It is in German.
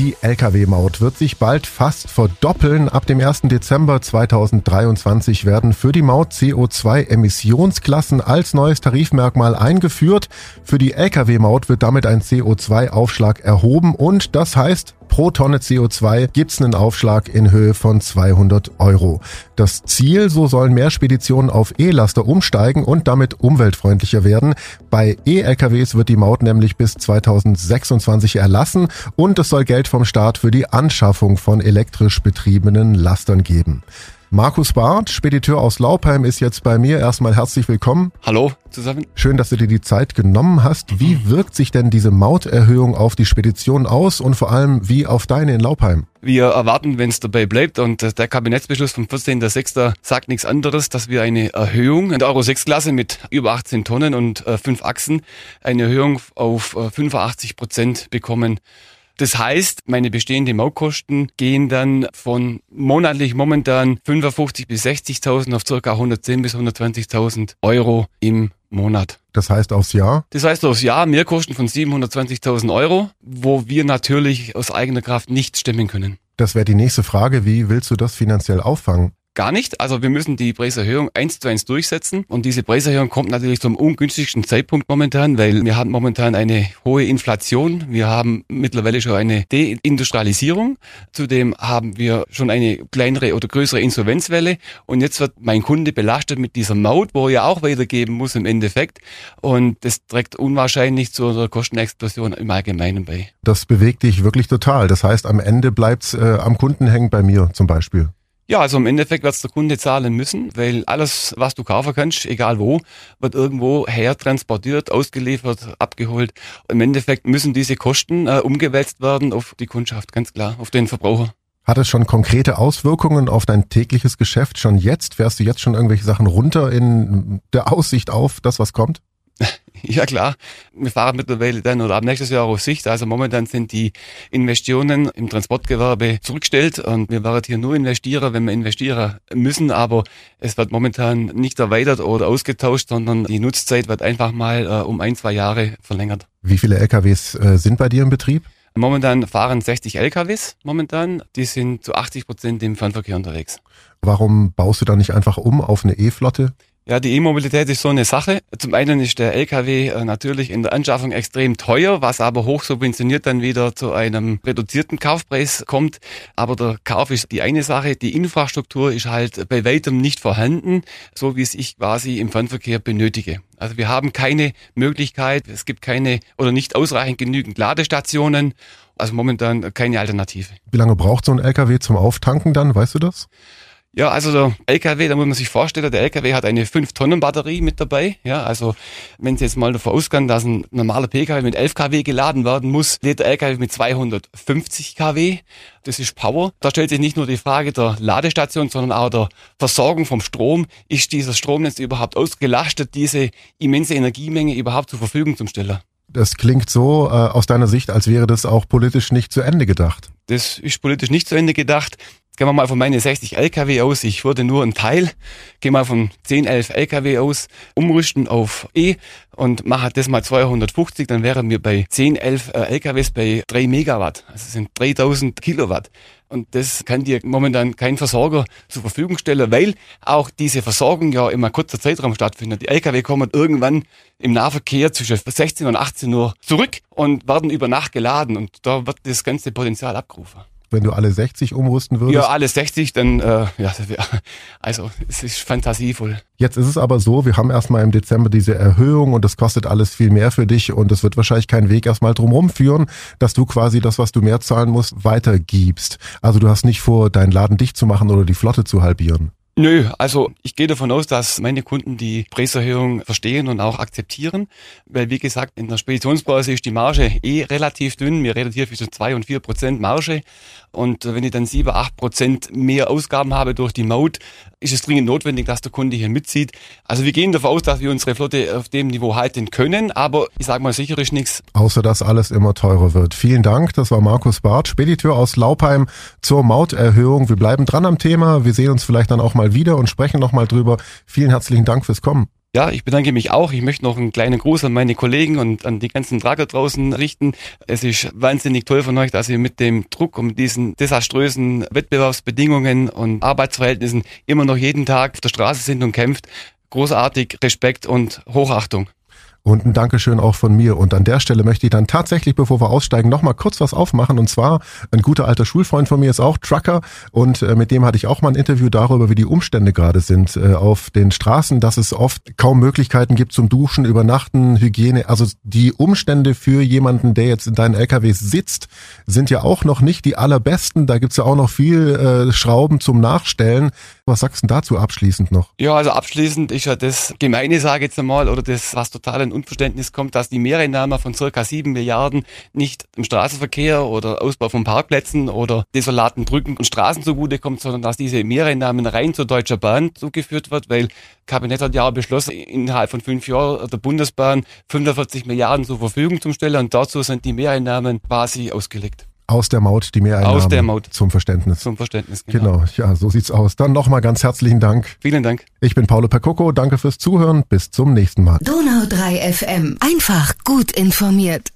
Die Lkw-Maut wird sich bald fast verdoppeln. Ab dem 1. Dezember 2023 werden für die Maut CO2-Emissionsklassen als neues Tarifmerkmal eingeführt. Für die Lkw-Maut wird damit ein CO2-Aufschlag erhoben und das heißt, pro Tonne CO2 gibt's einen Aufschlag in Höhe von 200 Euro. Das Ziel, so sollen mehr Speditionen auf E-Laster umsteigen und damit umweltfreundlicher werden. Bei E-LKWs wird die Maut nämlich bis 2026 erlassen und es soll Geld vom Staat für die Anschaffung von elektrisch betriebenen Lastern geben. Markus Barth, Spediteur aus Laupheim, ist jetzt bei mir. Erstmal herzlich willkommen. Hallo zusammen. Schön, dass du dir die Zeit genommen hast. Wie wirkt sich denn diese Mauterhöhung auf die Spedition aus und vor allem wie auf deine in Laupheim? Wir erwarten, wenn es dabei bleibt und der Kabinettsbeschluss vom 14.06. sagt nichts anderes, dass wir eine Erhöhung in der Euro 6 Klasse mit über 18 Tonnen und äh, fünf Achsen, eine Erhöhung auf äh, 85 Prozent bekommen. Das heißt, meine bestehenden Mautkosten gehen dann von monatlich momentan 55 bis 60.000 auf circa 110 bis 120.000 Euro im Monat. Das heißt aufs Jahr? Das heißt aufs Jahr Mehrkosten von 720.000 Euro, wo wir natürlich aus eigener Kraft nicht stemmen können. Das wäre die nächste Frage. Wie willst du das finanziell auffangen? Gar nicht. Also wir müssen die Preiserhöhung eins zu eins durchsetzen. Und diese Preiserhöhung kommt natürlich zum ungünstigsten Zeitpunkt momentan, weil wir haben momentan eine hohe Inflation. Wir haben mittlerweile schon eine Deindustrialisierung. Zudem haben wir schon eine kleinere oder größere Insolvenzwelle. Und jetzt wird mein Kunde belastet mit dieser Maut, wo er auch weitergeben muss im Endeffekt. Und das trägt unwahrscheinlich zu einer Kostenexplosion im Allgemeinen bei. Das bewegt dich wirklich total. Das heißt, am Ende bleibt's äh, am Kunden hängen bei mir zum Beispiel. Ja, also im Endeffekt wird der Kunde zahlen müssen, weil alles, was du kaufen kannst, egal wo, wird irgendwo her transportiert, ausgeliefert, abgeholt. Im Endeffekt müssen diese Kosten äh, umgewälzt werden auf die Kundschaft, ganz klar, auf den Verbraucher. Hat es schon konkrete Auswirkungen auf dein tägliches Geschäft schon jetzt? Fährst du jetzt schon irgendwelche Sachen runter in der Aussicht auf das, was kommt? Ja klar, wir fahren mittlerweile dann oder ab nächstes Jahr auf Sicht. Also momentan sind die Investitionen im Transportgewerbe zurückgestellt und wir werden hier nur investieren, wenn wir investieren müssen. Aber es wird momentan nicht erweitert oder ausgetauscht, sondern die Nutzzeit wird einfach mal äh, um ein, zwei Jahre verlängert. Wie viele LKWs äh, sind bei dir im Betrieb? Momentan fahren 60 LKWs momentan. Die sind zu 80 Prozent im Fernverkehr unterwegs. Warum baust du da nicht einfach um auf eine E-Flotte? Ja, die E-Mobilität ist so eine Sache. Zum einen ist der LKW äh, natürlich in der Anschaffung extrem teuer, was aber hoch subventioniert dann wieder zu einem reduzierten Kaufpreis kommt. Aber der Kauf ist die eine Sache. Die Infrastruktur ist halt bei weitem nicht vorhanden, so wie es ich quasi im Fernverkehr benötige. Also wir haben keine Möglichkeit, es gibt keine oder nicht ausreichend genügend Ladestationen. Also momentan keine Alternative. Wie lange braucht so ein LKW zum Auftanken dann? Weißt du das? Ja, also der LKW, da muss man sich vorstellen, der LKW hat eine 5-Tonnen-Batterie mit dabei. Ja, also wenn Sie jetzt mal davon ausgehen, dass ein normaler PKW mit 11 kW geladen werden muss, lädt der LKW mit 250 kW. Das ist Power. Da stellt sich nicht nur die Frage der Ladestation, sondern auch der Versorgung vom Strom. Ist dieses Stromnetz überhaupt ausgelastet, diese immense Energiemenge überhaupt zur Verfügung zu stellen? Das klingt so äh, aus deiner Sicht, als wäre das auch politisch nicht zu Ende gedacht. Das ist politisch nicht zu Ende gedacht. Gehen wir mal von meine 60 LKW aus. Ich würde nur einen Teil, gehen wir von 10, 11 LKW aus, umrüsten auf E und mache das mal 250, dann wären wir bei 10, 11 äh, LKWs bei 3 Megawatt. Also sind 3000 Kilowatt. Und das kann dir momentan kein Versorger zur Verfügung stellen, weil auch diese Versorgung ja immer kurzer Zeitraum stattfindet. Die LKW kommen irgendwann im Nahverkehr zwischen 16 und 18 Uhr zurück und werden über Nacht geladen und da wird das ganze Potenzial abgerufen wenn du alle 60 umrüsten würdest? Ja, alle 60, dann, äh, ja, also es ist fantasievoll. Jetzt ist es aber so, wir haben erstmal im Dezember diese Erhöhung und das kostet alles viel mehr für dich und es wird wahrscheinlich keinen Weg erstmal drumherum führen, dass du quasi das, was du mehr zahlen musst, weitergibst. Also du hast nicht vor, deinen Laden dicht zu machen oder die Flotte zu halbieren. Nö, also ich gehe davon aus, dass meine Kunden die Preiserhöhung verstehen und auch akzeptieren, weil wie gesagt, in der Speditionsbranche ist die Marge eh relativ dünn. Wir reden hier zwischen zwei und vier Prozent Marge und wenn ich dann sieben, acht Prozent mehr Ausgaben habe durch die Maut, ist es dringend notwendig, dass der Kunde hier mitzieht. Also wir gehen davon aus, dass wir unsere Flotte auf dem Niveau halten können, aber ich sage mal, sicher nichts. Außer dass alles immer teurer wird. Vielen Dank, das war Markus Barth, Spediteur aus Laupheim zur Mauterhöhung. Wir bleiben dran am Thema, wir sehen uns vielleicht dann auch mal wieder und sprechen nochmal drüber. Vielen herzlichen Dank fürs Kommen. Ja, ich bedanke mich auch. Ich möchte noch einen kleinen Gruß an meine Kollegen und an die ganzen Trager draußen richten. Es ist wahnsinnig toll von euch, dass ihr mit dem Druck und diesen desaströsen Wettbewerbsbedingungen und Arbeitsverhältnissen immer noch jeden Tag auf der Straße sind und kämpft. Großartig, Respekt und Hochachtung. Und ein Dankeschön auch von mir. Und an der Stelle möchte ich dann tatsächlich, bevor wir aussteigen, nochmal kurz was aufmachen. Und zwar, ein guter alter Schulfreund von mir ist auch Trucker. Und äh, mit dem hatte ich auch mal ein Interview darüber, wie die Umstände gerade sind äh, auf den Straßen, dass es oft kaum Möglichkeiten gibt zum Duschen, Übernachten, Hygiene. Also die Umstände für jemanden, der jetzt in deinen LKWs sitzt, sind ja auch noch nicht die allerbesten. Da gibt's ja auch noch viel äh, Schrauben zum Nachstellen. Was sagst du dazu abschließend noch? Ja, also abschließend ist ja das Gemeine, sage ich jetzt einmal, oder das, was total ein Unverständnis kommt, dass die Mehreinnahme von circa sieben Milliarden nicht im Straßenverkehr oder Ausbau von Parkplätzen oder desolaten Brücken und Straßen zugutekommt, sondern dass diese Mehreinnahmen rein zur Deutscher Bahn zugeführt wird, weil Kabinett hat ja beschlossen, innerhalb von fünf Jahren der Bundesbahn 45 Milliarden zur Verfügung zu stellen und dazu sind die Mehreinnahmen quasi ausgelegt. Aus der Maut die Mehreinnahmen. Aus der Maut. Zum Verständnis. Zum Verständnis, genau. Genau, ja, so sieht's aus. Dann nochmal ganz herzlichen Dank. Vielen Dank. Ich bin Paolo Percoco. Danke fürs Zuhören. Bis zum nächsten Mal. Donau 3 FM. Einfach gut informiert.